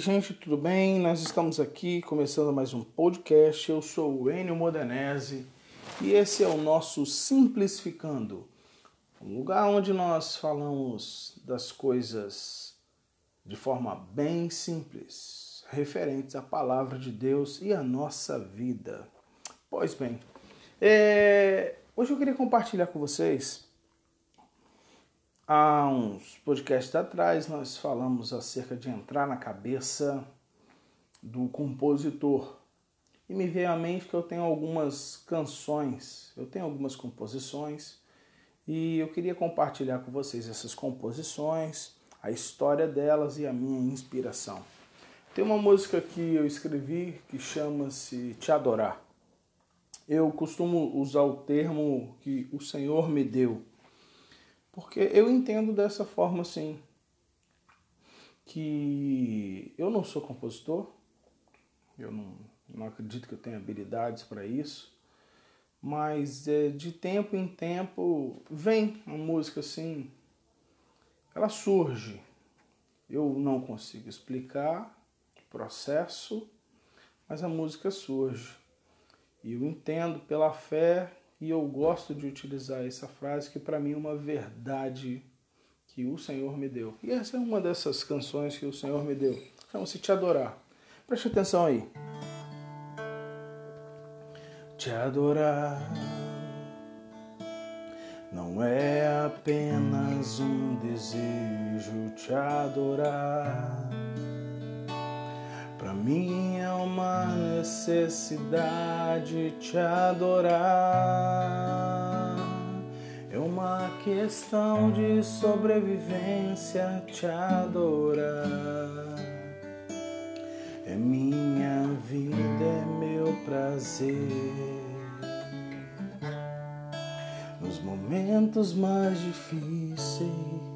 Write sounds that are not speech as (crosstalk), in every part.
Gente, tudo bem? Nós estamos aqui começando mais um podcast. Eu sou o Enio Modenese e esse é o nosso Simplificando, um lugar onde nós falamos das coisas de forma bem simples, referentes à palavra de Deus e à nossa vida. Pois bem, é... hoje eu queria compartilhar com vocês Há uns podcasts atrás nós falamos acerca de entrar na cabeça do compositor. E me veio à mente que eu tenho algumas canções, eu tenho algumas composições e eu queria compartilhar com vocês essas composições, a história delas e a minha inspiração. Tem uma música que eu escrevi que chama-se Te Adorar. Eu costumo usar o termo que o Senhor me deu porque eu entendo dessa forma assim, que eu não sou compositor, eu não, não acredito que eu tenha habilidades para isso, mas é, de tempo em tempo vem uma música assim, ela surge. Eu não consigo explicar o processo, mas a música surge. E eu entendo pela fé e eu gosto de utilizar essa frase que para mim é uma verdade que o Senhor me deu. E essa é uma dessas canções que o Senhor me deu. Chama-se Te Adorar. Preste atenção aí. Te adorar não é apenas um desejo, te adorar Pra mim uma necessidade te adorar. É uma questão de sobrevivência te adorar. É minha vida, é meu prazer. Nos momentos mais difíceis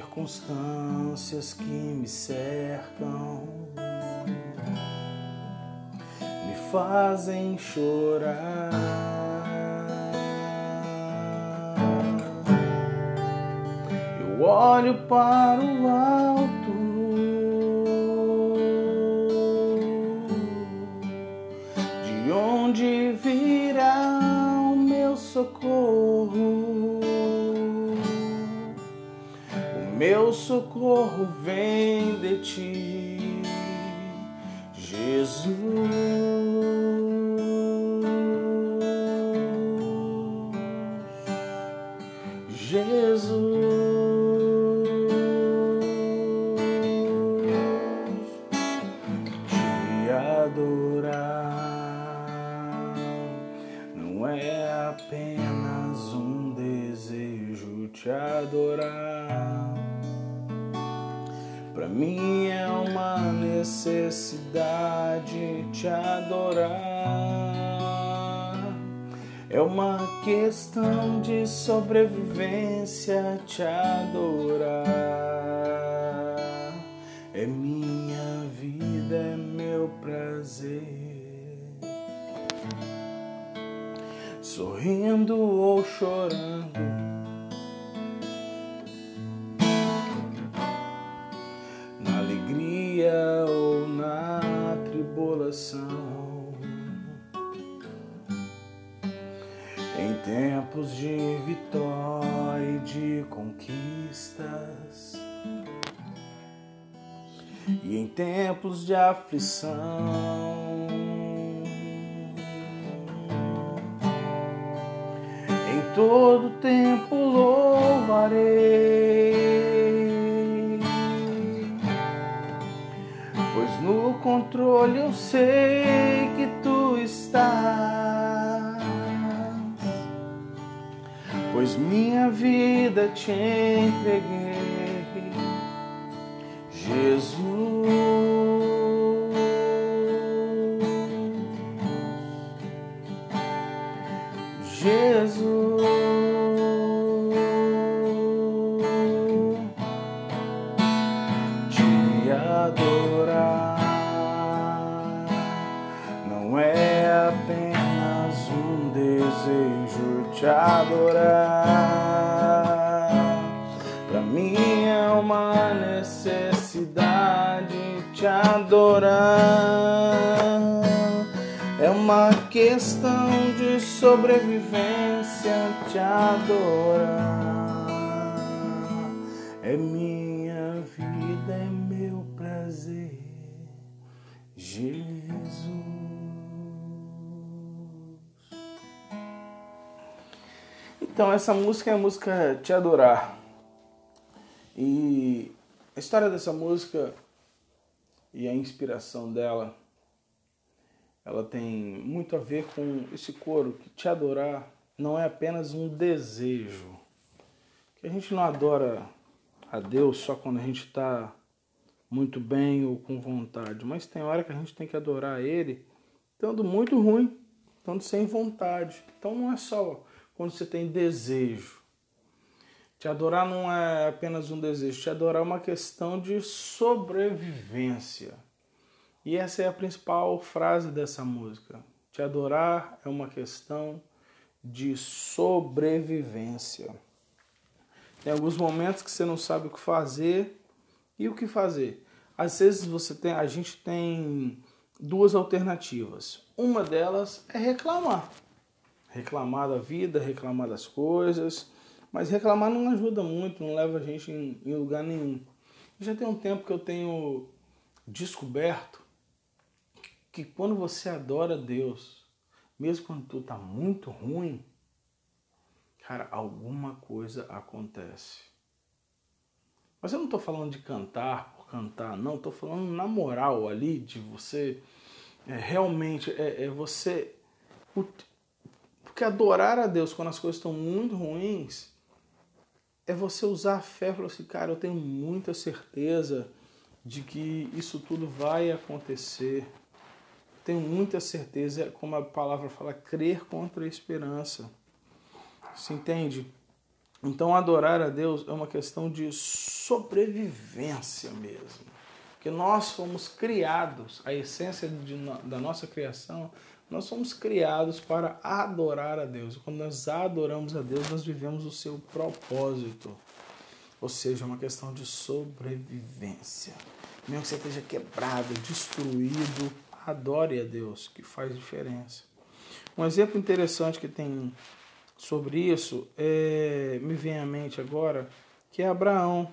circunstâncias que me cercam me fazem chorar. Eu olho para o alto. Socorro vem de ti, É uma questão de sobrevivência te adorar. É minha vida, é meu prazer. Sorrindo ou chorando coração. Em tempos de vitória e de conquistas, e em tempos de aflição, em todo tempo louvarei No controle eu sei que tu estás, pois minha vida te entreguei, Jesus. Adorar. É uma questão de sobrevivência te adorar. É minha vida, é meu prazer, Jesus. Então, essa música é a música Te Adorar. E a história dessa música e a inspiração dela, ela tem muito a ver com esse coro que te adorar não é apenas um desejo. Que a gente não adora a Deus só quando a gente está muito bem ou com vontade, mas tem hora que a gente tem que adorar Ele estando muito ruim, estando sem vontade. Então não é só quando você tem desejo. Te adorar não é apenas um desejo, te adorar é uma questão de sobrevivência. E essa é a principal frase dessa música. Te adorar é uma questão de sobrevivência. Tem alguns momentos que você não sabe o que fazer e o que fazer. Às vezes você tem, a gente tem duas alternativas. Uma delas é reclamar. Reclamar da vida, reclamar das coisas. Mas reclamar não ajuda muito, não leva a gente em, em lugar nenhum. Já tem um tempo que eu tenho descoberto que quando você adora Deus, mesmo quando tudo está muito ruim, cara, alguma coisa acontece. Mas eu não estou falando de cantar por cantar, não, estou falando na moral ali, de você é, realmente, é, é você. Porque adorar a Deus quando as coisas estão muito ruins é você usar a fé e falar assim, cara, eu tenho muita certeza de que isso tudo vai acontecer. Tenho muita certeza, como a palavra fala, crer contra a esperança. Se entende? Então, adorar a Deus é uma questão de sobrevivência mesmo. Porque nós fomos criados, a essência de, da nossa criação, nós somos criados para adorar a Deus. Quando nós adoramos a Deus, nós vivemos o seu propósito. Ou seja, é uma questão de sobrevivência. Mesmo que você esteja quebrado, destruído, adore a Deus, que faz diferença. Um exemplo interessante que tem sobre isso, é, me vem à mente agora, que é Abraão.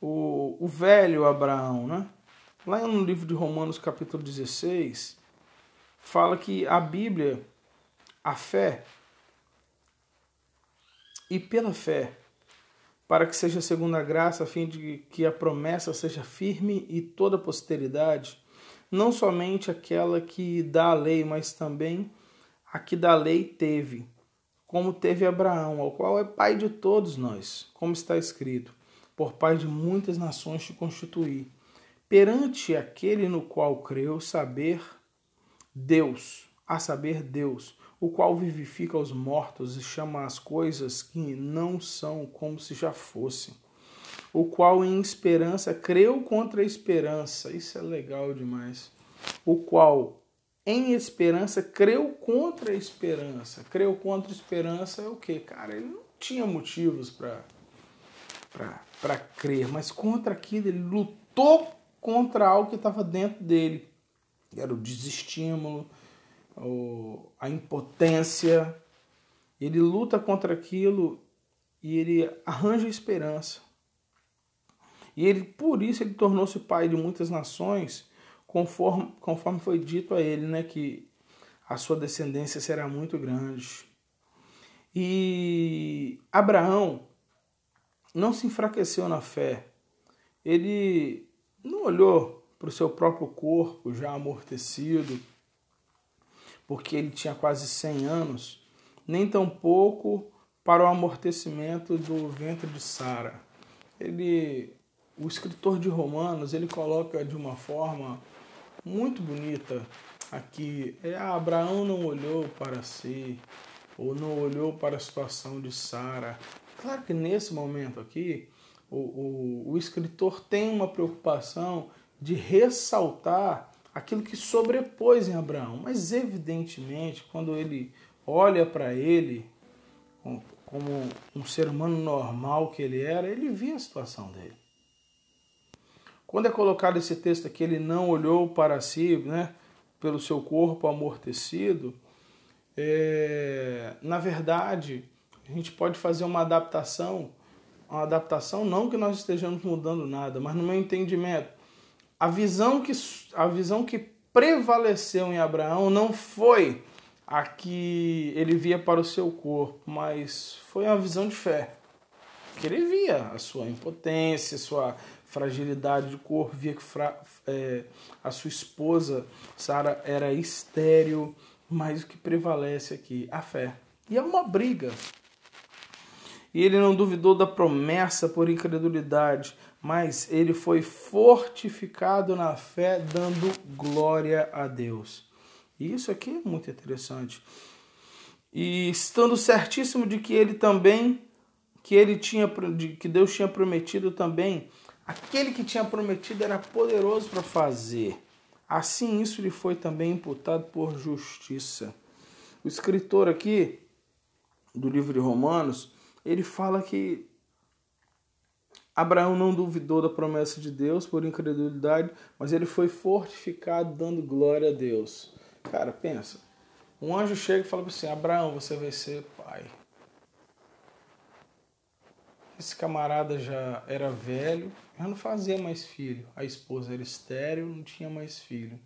O, o velho Abraão, né? Lá no livro de Romanos, capítulo 16, fala que a Bíblia, a fé, e pela fé, para que seja segundo a graça, a fim de que a promessa seja firme e toda a posteridade, não somente aquela que dá a lei, mas também a que da lei teve, como teve Abraão, ao qual é pai de todos nós, como está escrito: por pai de muitas nações te constituí, perante aquele no qual creu saber Deus, a saber Deus, o qual vivifica os mortos e chama as coisas que não são como se já fossem. O qual em esperança creu contra a esperança. Isso é legal demais. O qual em esperança, creu contra a esperança. Creu contra a esperança é o que, cara? Ele não tinha motivos para crer, mas contra aquilo, ele lutou contra algo que estava dentro dele. Era o desestímulo, a impotência. Ele luta contra aquilo e ele arranja esperança. E ele, por isso, ele tornou-se pai de muitas nações conforme, conforme foi dito a ele, né, que a sua descendência será muito grande. E Abraão não se enfraqueceu na fé. Ele não olhou para o seu próprio corpo já amortecido, porque ele tinha quase 100 anos, nem tampouco para o amortecimento do ventre de Sara. Ele, o escritor de Romanos, ele coloca de uma forma muito bonita aqui. É, ah, Abraão não olhou para si, ou não olhou para a situação de Sara. Claro que nesse momento aqui, o, o, o escritor tem uma preocupação de ressaltar aquilo que sobrepôs em Abraão, mas evidentemente, quando ele olha para ele como um ser humano normal que ele era, ele via a situação dele. Quando é colocado esse texto aqui, ele não olhou para si, né, pelo seu corpo amortecido, é, na verdade, a gente pode fazer uma adaptação, uma adaptação não que nós estejamos mudando nada, mas no meu entendimento, a visão que, a visão que prevaleceu em Abraão não foi a que ele via para o seu corpo, mas foi uma visão de fé. Que ele via a sua impotência, sua fragilidade de corpo, via que fra, é, a sua esposa, Sara, era estéril, mas o que prevalece aqui? A fé. E é uma briga. E ele não duvidou da promessa por incredulidade, mas ele foi fortificado na fé, dando glória a Deus. E isso aqui é muito interessante. E estando certíssimo de que ele também, que ele tinha, que Deus tinha prometido também, aquele que tinha prometido era poderoso para fazer. Assim isso lhe foi também imputado por justiça. O escritor aqui do livro de Romanos, ele fala que Abraão não duvidou da promessa de Deus por incredulidade, mas ele foi fortificado dando glória a Deus. Cara, pensa. Um anjo chega e fala assim: Abraão, você vai ser pai. Esse camarada já era velho, já não fazia mais filho. A esposa era estéril, não tinha mais filho.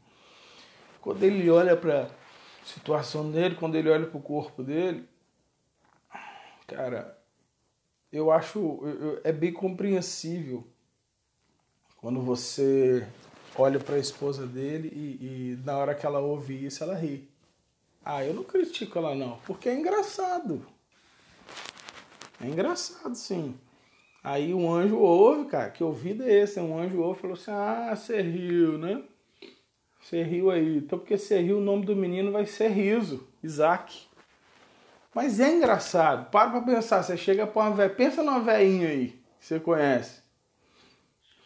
Quando ele olha para a situação dele, quando ele olha para o corpo dele, cara, eu acho é bem compreensível quando você olha para a esposa dele e, e, na hora que ela ouve isso ela ri. Ah, eu não critico ela não, porque é engraçado. É engraçado, sim. Aí um anjo ouve, cara, que ouvido é esse? Um anjo ouve e falou assim: Ah, você riu, né? Você riu aí. Então, porque você riu, o nome do menino vai ser Riso, Isaac. Mas é engraçado. Para pra pensar. Você chega pra uma velha. Pensa numa velhinha aí que você conhece.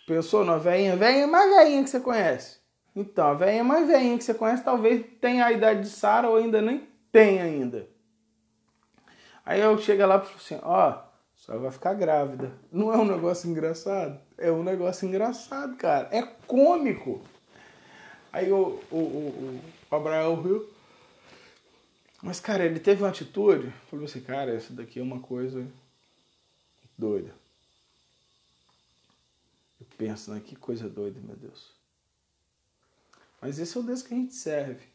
Pensou numa velhinha? Velhinha mais velhinha que você conhece. Então, a velhinha mais velhinha que você conhece talvez tenha a idade de Sara ou ainda nem tem ainda. Aí eu chego lá e falo assim, ó, só vai ficar grávida. Não é um negócio engraçado? É um negócio engraçado, cara. É cômico. Aí o, o, o, o Abraão viu, mas, cara, ele teve uma atitude, falou assim, cara, isso daqui é uma coisa doida. Eu penso, né? Que coisa doida, meu Deus. Mas esse é o Deus que a gente serve.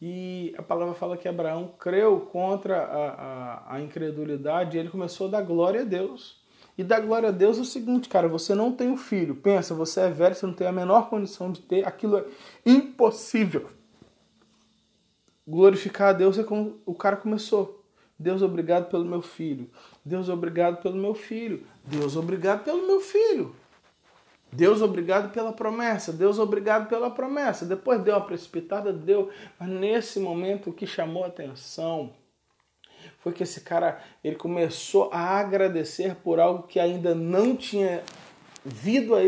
E a palavra fala que Abraão creu contra a, a, a incredulidade e ele começou a dar glória a Deus. E dar glória a Deus é o seguinte, cara, você não tem um filho. Pensa, você é velho, você não tem a menor condição de ter, aquilo é impossível glorificar a Deus é como o cara começou. Deus, obrigado pelo meu filho. Deus, obrigado pelo meu filho. Deus, obrigado pelo meu filho. Deus, obrigado pela promessa. Deus, obrigado pela promessa. Depois deu uma precipitada, deu. Mas nesse momento o que chamou a atenção foi que esse cara ele começou a agradecer por algo que ainda não tinha vindo a,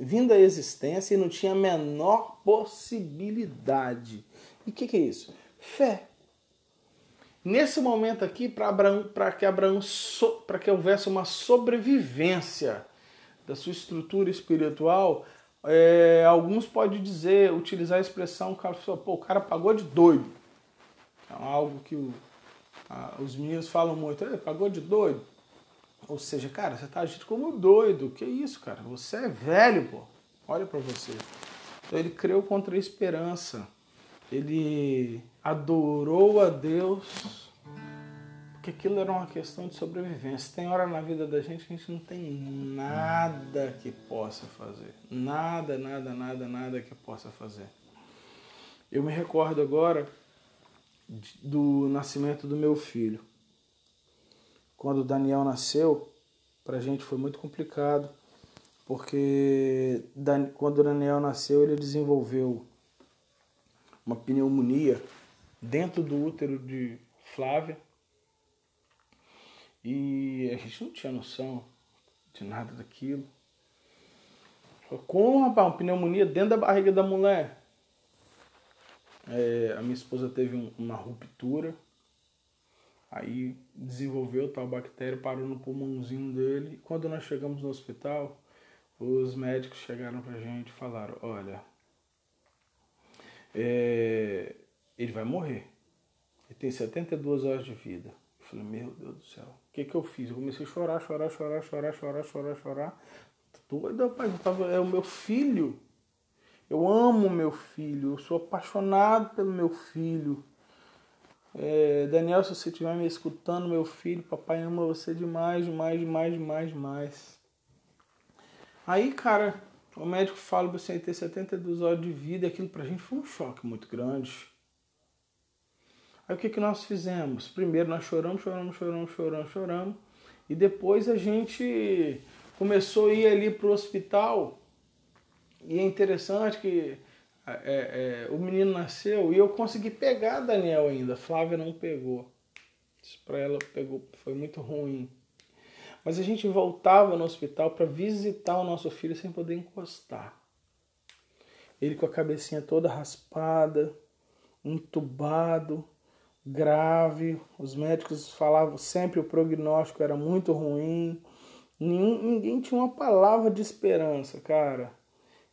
vindo a existência e não tinha a menor possibilidade. E o que, que é isso? Fé. Nesse momento aqui, para que Abraão, so, para que houvesse uma sobrevivência da sua estrutura espiritual, é, alguns podem dizer, utilizar a expressão, Pô, o cara pagou de doido. É algo que o, a, os meninos falam muito, pagou de doido. Ou seja, cara, você está agindo como doido. Que isso, cara? Você é velho, pô. Olha para você. Então ele creu contra a esperança. Ele adorou a Deus, porque aquilo era uma questão de sobrevivência. Tem hora na vida da gente que a gente não tem nada que possa fazer. Nada, nada, nada, nada que possa fazer. Eu me recordo agora do nascimento do meu filho. Quando o Daniel nasceu, para a gente foi muito complicado, porque quando o Daniel nasceu, ele desenvolveu uma pneumonia dentro do útero de Flávia. E a gente não tinha noção de nada daquilo. Como, rapaz, uma pneumonia dentro da barriga da mulher? É, a minha esposa teve um, uma ruptura, aí desenvolveu tal bactéria, parou no pulmãozinho dele. Quando nós chegamos no hospital, os médicos chegaram pra gente e falaram, olha, é, ele vai morrer. Ele tem 72 horas de vida. Eu falei, meu Deus do céu, o que que eu fiz? Eu comecei a chorar, chorar, chorar, chorar, chorar, chorar, chorar. Doido, rapaz, eu tava, é o meu filho. Eu amo meu filho, eu sou apaixonado pelo meu filho. É, Daniel, se você estiver me escutando, meu filho, papai ama você demais, demais, demais, demais, demais. Aí, cara, o médico fala pra você ter 72 horas de vida, aquilo pra gente foi um choque muito grande. Aí o que, que nós fizemos? Primeiro nós choramos, choramos, choramos, choramos, choramos. E depois a gente começou a ir ali pro hospital. E é interessante que é, é, o menino nasceu e eu consegui pegar Daniel ainda. Flávia não pegou. Isso para ela pegou, foi muito ruim. Mas a gente voltava no hospital para visitar o nosso filho sem poder encostar. Ele com a cabecinha toda raspada, entubado, grave. Os médicos falavam sempre o prognóstico era muito ruim. ninguém tinha uma palavra de esperança, cara.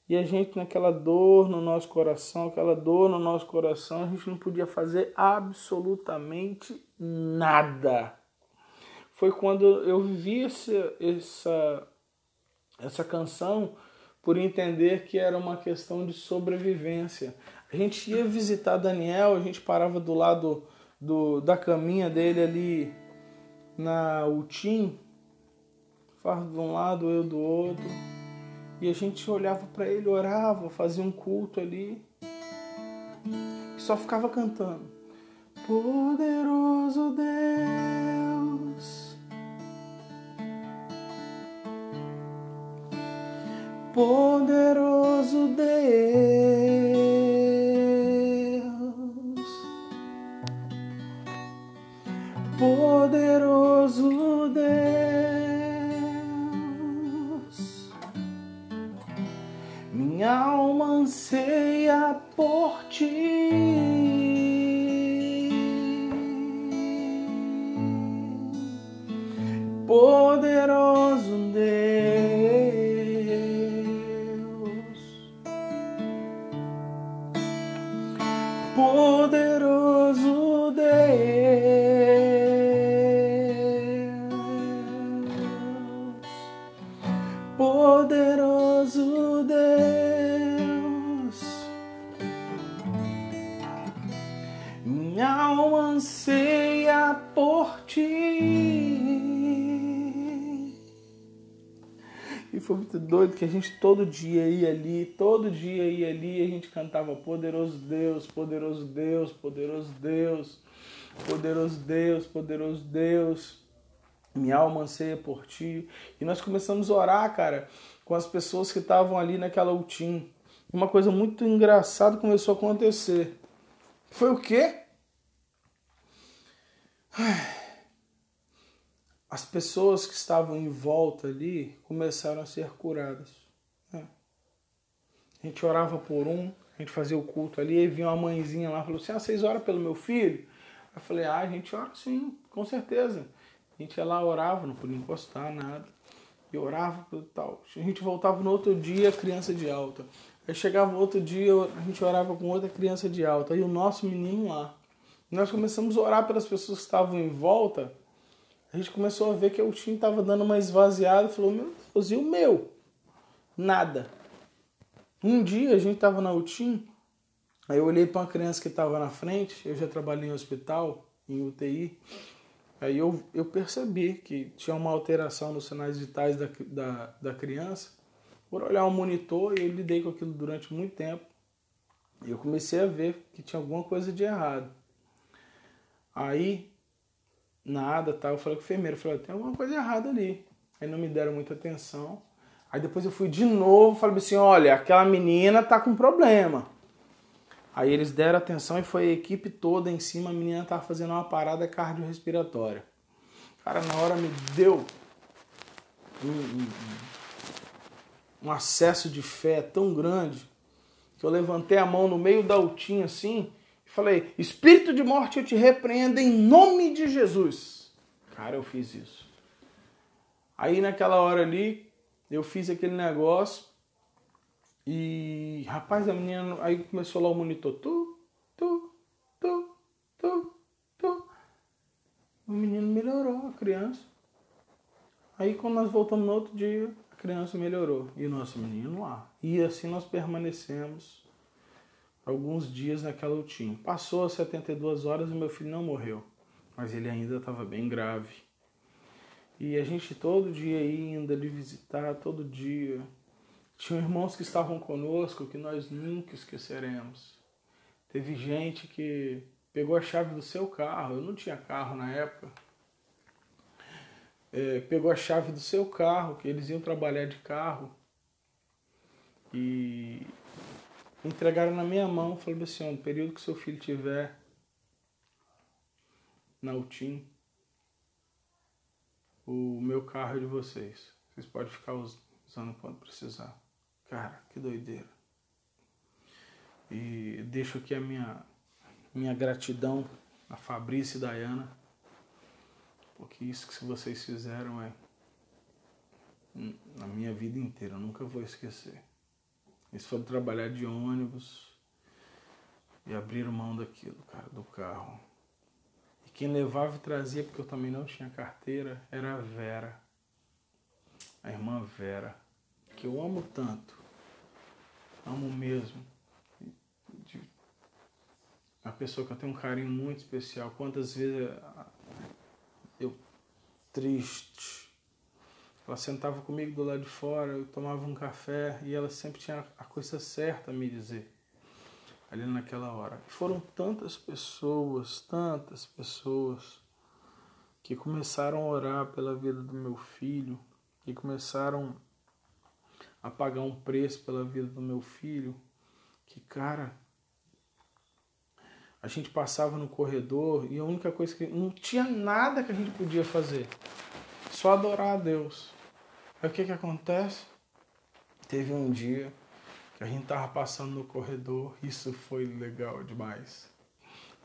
E a gente naquela dor no nosso coração, aquela dor no nosso coração, a gente não podia fazer absolutamente nada. Foi quando eu vivi essa, essa, essa canção por entender que era uma questão de sobrevivência. A gente ia visitar Daniel, a gente parava do lado do, da caminha dele ali na Utim, Fardo de um lado, eu do outro e a gente olhava para ele, orava, fazia um culto ali. E só ficava cantando. Poderoso Deus. Poderoso Deus. Poderoso Deus. minha alma anseia por ti. Muito doido que a gente todo dia ia ali, todo dia ia ali a gente cantava Poderoso Deus, Poderoso Deus, Poderoso Deus, Poderoso Deus, Poderoso Deus. Minha alma anseia por ti. E nós começamos a orar, cara, com as pessoas que estavam ali naquela ultim. Uma coisa muito engraçada começou a acontecer. Foi o quê? As pessoas que estavam em volta ali começaram a ser curadas. Né? A gente orava por um, a gente fazia o culto ali, e vinha uma mãezinha lá e falou assim: Ah, vocês oram pelo meu filho? Eu falei: Ah, a gente ora sim, com certeza. A gente ia lá, orava, não podia encostar nada. E orava e tal. A gente voltava no outro dia, criança de alta. Aí chegava outro dia, a gente orava com outra criança de alta. E o nosso menino lá nós começamos a orar pelas pessoas que estavam em volta, a gente começou a ver que o time estava dando uma esvaziada falou, meu Deus, e o meu? Nada. Um dia a gente estava na UTIM, aí eu olhei para uma criança que estava na frente, eu já trabalhei em hospital, em UTI, aí eu, eu percebi que tinha uma alteração nos sinais vitais da, da, da criança, por olhar o monitor, e eu lidei com aquilo durante muito tempo, e eu comecei a ver que tinha alguma coisa de errado. Aí, nada, tá? Eu falei com o enfermeiro, falei, tem alguma coisa errada ali. Aí não me deram muita atenção. Aí depois eu fui de novo, falei assim, olha, aquela menina tá com problema. Aí eles deram atenção e foi a equipe toda em cima, a menina tava fazendo uma parada cardiorrespiratória. Cara, na hora me deu um, um, um acesso de fé tão grande que eu levantei a mão no meio da altinha assim Falei, espírito de morte, eu te repreendo em nome de Jesus. Cara, eu fiz isso. Aí naquela hora ali, eu fiz aquele negócio e, rapaz, a menina, aí começou lá o monitor, tu, tu, tu, tu, tu. O menino melhorou, a criança. Aí quando nós voltamos no outro dia, a criança melhorou. E o nosso menino lá. E assim nós permanecemos alguns dias naquela UTIM. Passou as 72 horas e meu filho não morreu. Mas ele ainda estava bem grave. E a gente todo dia indo ali visitar, todo dia. Tinha irmãos que estavam conosco que nós nunca esqueceremos. Teve gente que pegou a chave do seu carro, eu não tinha carro na época. É, pegou a chave do seu carro, que eles iam trabalhar de carro, e entregaram na minha mão, falando assim, no período que seu filho tiver na UTIM, o meu carro é de vocês. Vocês podem ficar usando quando precisar. Cara, que doideira. E deixo aqui a minha, minha gratidão a Fabrício e Dayana, porque isso que vocês fizeram é na minha vida inteira, eu nunca vou esquecer. Eles foram trabalhar de ônibus e abriram mão daquilo, cara, do carro. E quem levava e trazia, porque eu também não tinha carteira, era a Vera, a irmã Vera que eu amo tanto, amo mesmo. Uma pessoa que eu tenho um carinho muito especial. Quantas vezes eu, triste, ela sentava comigo do lado de fora, eu tomava um café e ela sempre tinha a coisa certa a me dizer ali naquela hora. Foram tantas pessoas, tantas pessoas que começaram a orar pela vida do meu filho, e começaram a pagar um preço pela vida do meu filho, que cara, a gente passava no corredor e a única coisa que não tinha nada que a gente podia fazer, só adorar a Deus. Aí o que que acontece? Teve um dia que a gente tava passando no corredor, isso foi legal demais.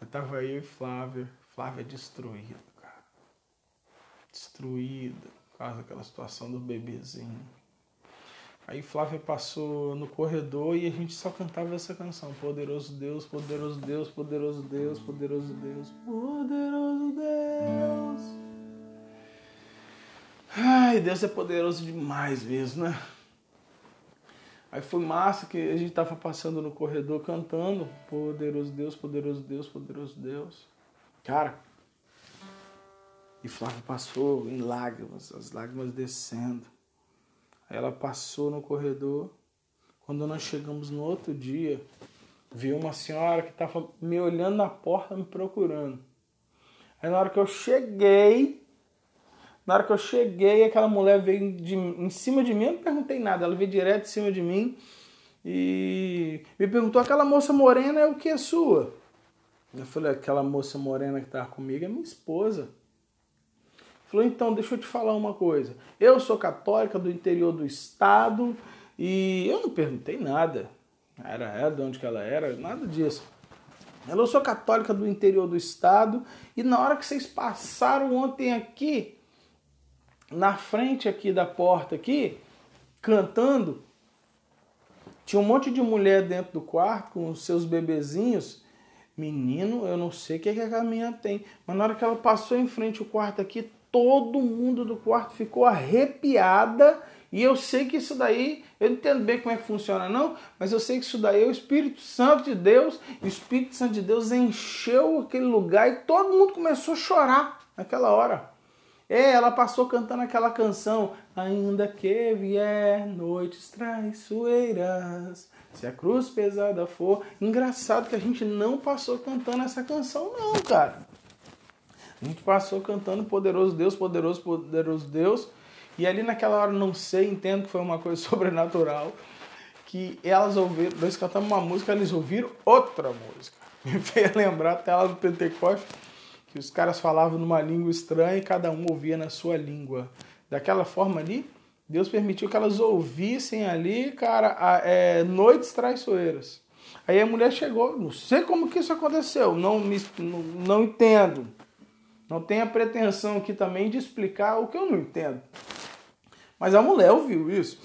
Eu tava eu e Flávia, Flávia destruída, cara. Destruída, por causa daquela situação do bebezinho. Aí Flávia passou no corredor e a gente só cantava essa canção. Poderoso Deus, poderoso Deus, poderoso Deus, poderoso Deus, poderoso Deus. Ai, Deus é poderoso demais mesmo, né? Aí foi massa que a gente tava passando no corredor cantando Poderoso Deus, poderoso Deus, poderoso Deus. Cara, e Flávia passou em lágrimas, as lágrimas descendo. Ela passou no corredor. Quando nós chegamos no outro dia, viu uma senhora que estava me olhando na porta, me procurando. Aí na hora que eu cheguei, na hora que eu cheguei, aquela mulher veio de, em cima de mim, eu não perguntei nada, ela veio direto em cima de mim e me perguntou: aquela moça morena é o que é sua? Eu falei: aquela moça morena que estava comigo é minha esposa. Falou, então, deixa eu te falar uma coisa. Eu sou católica do interior do estado e eu não perguntei nada. Era ela, de onde que ela era, nada disso. Ela, eu sou católica do interior do estado e na hora que vocês passaram ontem aqui, na frente aqui da porta aqui, cantando, tinha um monte de mulher dentro do quarto com os seus bebezinhos. Menino, eu não sei o que, é que a minha tem, mas na hora que ela passou em frente ao quarto aqui, todo mundo do quarto ficou arrepiada. E eu sei que isso daí, eu não entendo bem como é que funciona não, mas eu sei que isso daí é o Espírito Santo de Deus. O Espírito Santo de Deus encheu aquele lugar e todo mundo começou a chorar naquela hora. É, ela passou cantando aquela canção, ainda que vier noites traiçoeiras, se a cruz pesada for. Engraçado que a gente não passou cantando essa canção não, cara. A gente passou cantando Poderoso Deus, Poderoso, Poderoso Deus. E ali naquela hora, não sei, entendo que foi uma coisa (laughs) sobrenatural. Que elas ouviram, nós cantamos uma música, eles ouviram outra música. (laughs) Me fez lembrar até lá do Pentecoste, que os caras falavam numa língua estranha e cada um ouvia na sua língua. Daquela forma ali, Deus permitiu que elas ouvissem ali, cara, a, é, noites traiçoeiras. Aí a mulher chegou, não sei como que isso aconteceu, não, me, não, não entendo. Não tenho a pretensão aqui também de explicar o que eu não entendo. Mas a mulher ouviu isso.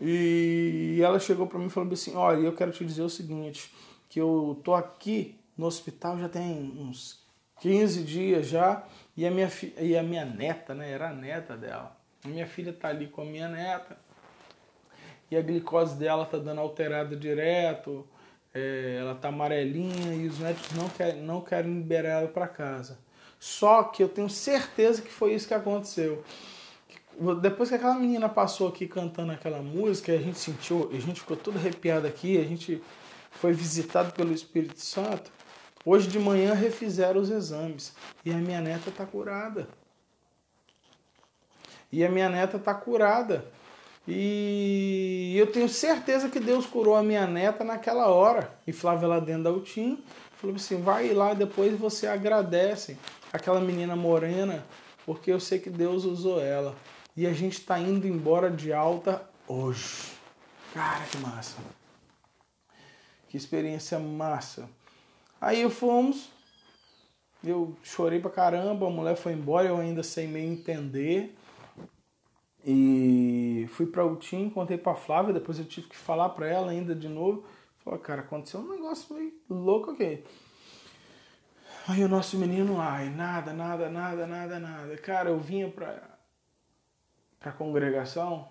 E ela chegou para mim e falou assim: Olha, eu quero te dizer o seguinte, que eu tô aqui no hospital já tem uns 15 dias já, e a minha, e a minha neta, né? Era a neta dela. A minha filha tá ali com a minha neta, e a glicose dela tá dando alterada direto, é, ela tá amarelinha, e os médicos não, quer, não querem liberar ela para casa. Só que eu tenho certeza que foi isso que aconteceu. Depois que aquela menina passou aqui cantando aquela música, a gente sentiu, a gente ficou todo arrepiado aqui, a gente foi visitado pelo Espírito Santo. Hoje de manhã refizeram os exames e a minha neta está curada. E a minha neta está curada. E eu tenho certeza que Deus curou a minha neta naquela hora. E Flávia lá dentro da UTIM falou assim: vai lá depois você agradece aquela menina morena, porque eu sei que Deus usou ela. E a gente está indo embora de alta hoje. Cara, que massa. Que experiência massa. Aí fomos, eu chorei pra caramba, a mulher foi embora, eu ainda sem meio entender. E fui pra UTIM, contei pra Flávia, depois eu tive que falar pra ela ainda de novo. Falei, cara, aconteceu um negócio meio louco aqui. Aí o nosso menino, ai, nada, nada, nada, nada, nada. Cara, eu vinha pra, pra congregação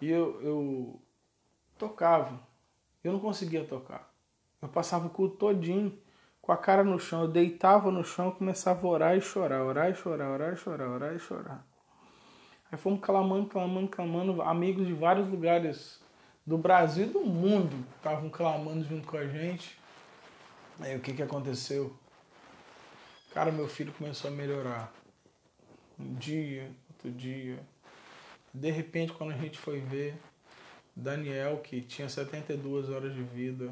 e eu, eu tocava. Eu não conseguia tocar. Eu passava o culto todinho com a cara no chão. Eu deitava no chão, começava a orar e chorar, orar e chorar, orar e chorar, orar e chorar. Aí fomos clamando, clamando, clamando. Amigos de vários lugares do Brasil e do mundo estavam clamando junto com a gente. Aí o que, que aconteceu? Cara, meu filho começou a melhorar. Um dia, outro dia. De repente, quando a gente foi ver, Daniel, que tinha 72 horas de vida,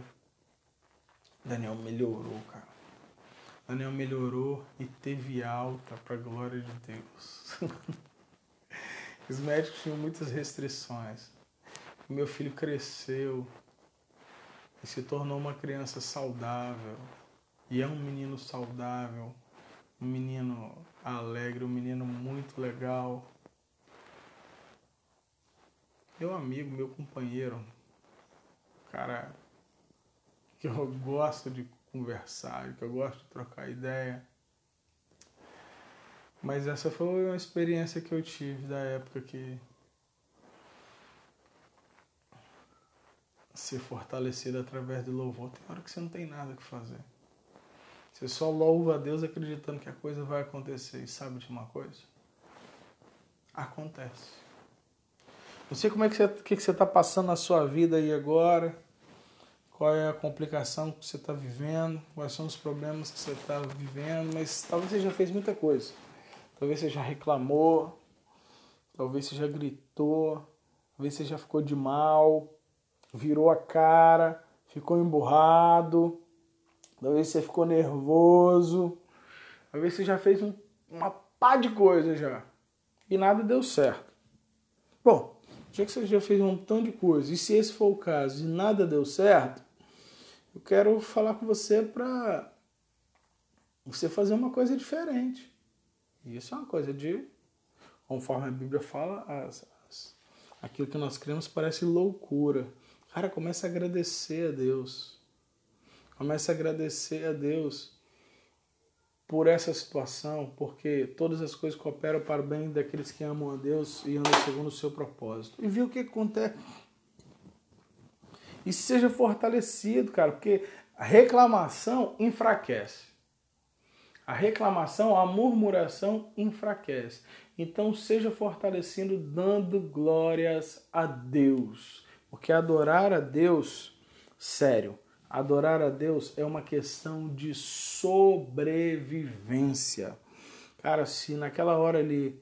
Daniel melhorou, cara. Daniel melhorou e teve alta para glória de Deus. (laughs) Os médicos tinham muitas restrições. Meu filho cresceu e se tornou uma criança saudável. E é um menino saudável, um menino alegre, um menino muito legal. Meu amigo, meu companheiro, cara que eu gosto de conversar, que eu gosto de trocar ideia. Mas essa foi uma experiência que eu tive da época que ser fortalecido através do louvor. Tem hora que você não tem nada que fazer. Você só louva a Deus acreditando que a coisa vai acontecer. E sabe de uma coisa? Acontece. Não sei como é que você, que você está passando na sua vida aí agora qual é a complicação que você está vivendo, quais são os problemas que você está vivendo, mas talvez você já fez muita coisa. Talvez você já reclamou, talvez você já gritou, talvez você já ficou de mal, virou a cara, ficou emburrado, talvez você ficou nervoso, talvez você já fez um, uma pá de coisa já e nada deu certo. Bom, já que você já fez um montão de coisa, e se esse for o caso e nada deu certo, eu quero falar com você para você fazer uma coisa diferente. E isso é uma coisa de, conforme a Bíblia fala, as, as, aquilo que nós cremos parece loucura. Cara, começa a agradecer a Deus. Começa a agradecer a Deus por essa situação, porque todas as coisas cooperam para o bem daqueles que amam a Deus e andam segundo o seu propósito. E viu o que acontece e seja fortalecido, cara, porque a reclamação enfraquece. A reclamação, a murmuração enfraquece. Então seja fortalecido dando glórias a Deus. Porque adorar a Deus, sério, adorar a Deus é uma questão de sobrevivência. Cara, se naquela hora ali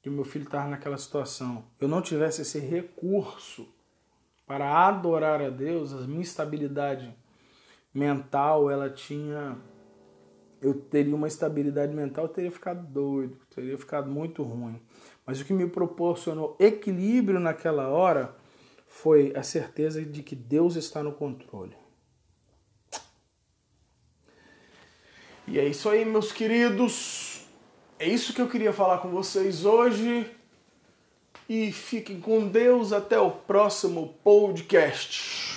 que meu filho estava naquela situação, eu não tivesse esse recurso para adorar a Deus, a minha estabilidade mental, ela tinha eu teria uma estabilidade mental, eu teria ficado doido, teria ficado muito ruim. Mas o que me proporcionou equilíbrio naquela hora foi a certeza de que Deus está no controle. E é isso aí, meus queridos. É isso que eu queria falar com vocês hoje. e fiquem com Deus até o próximo podcast.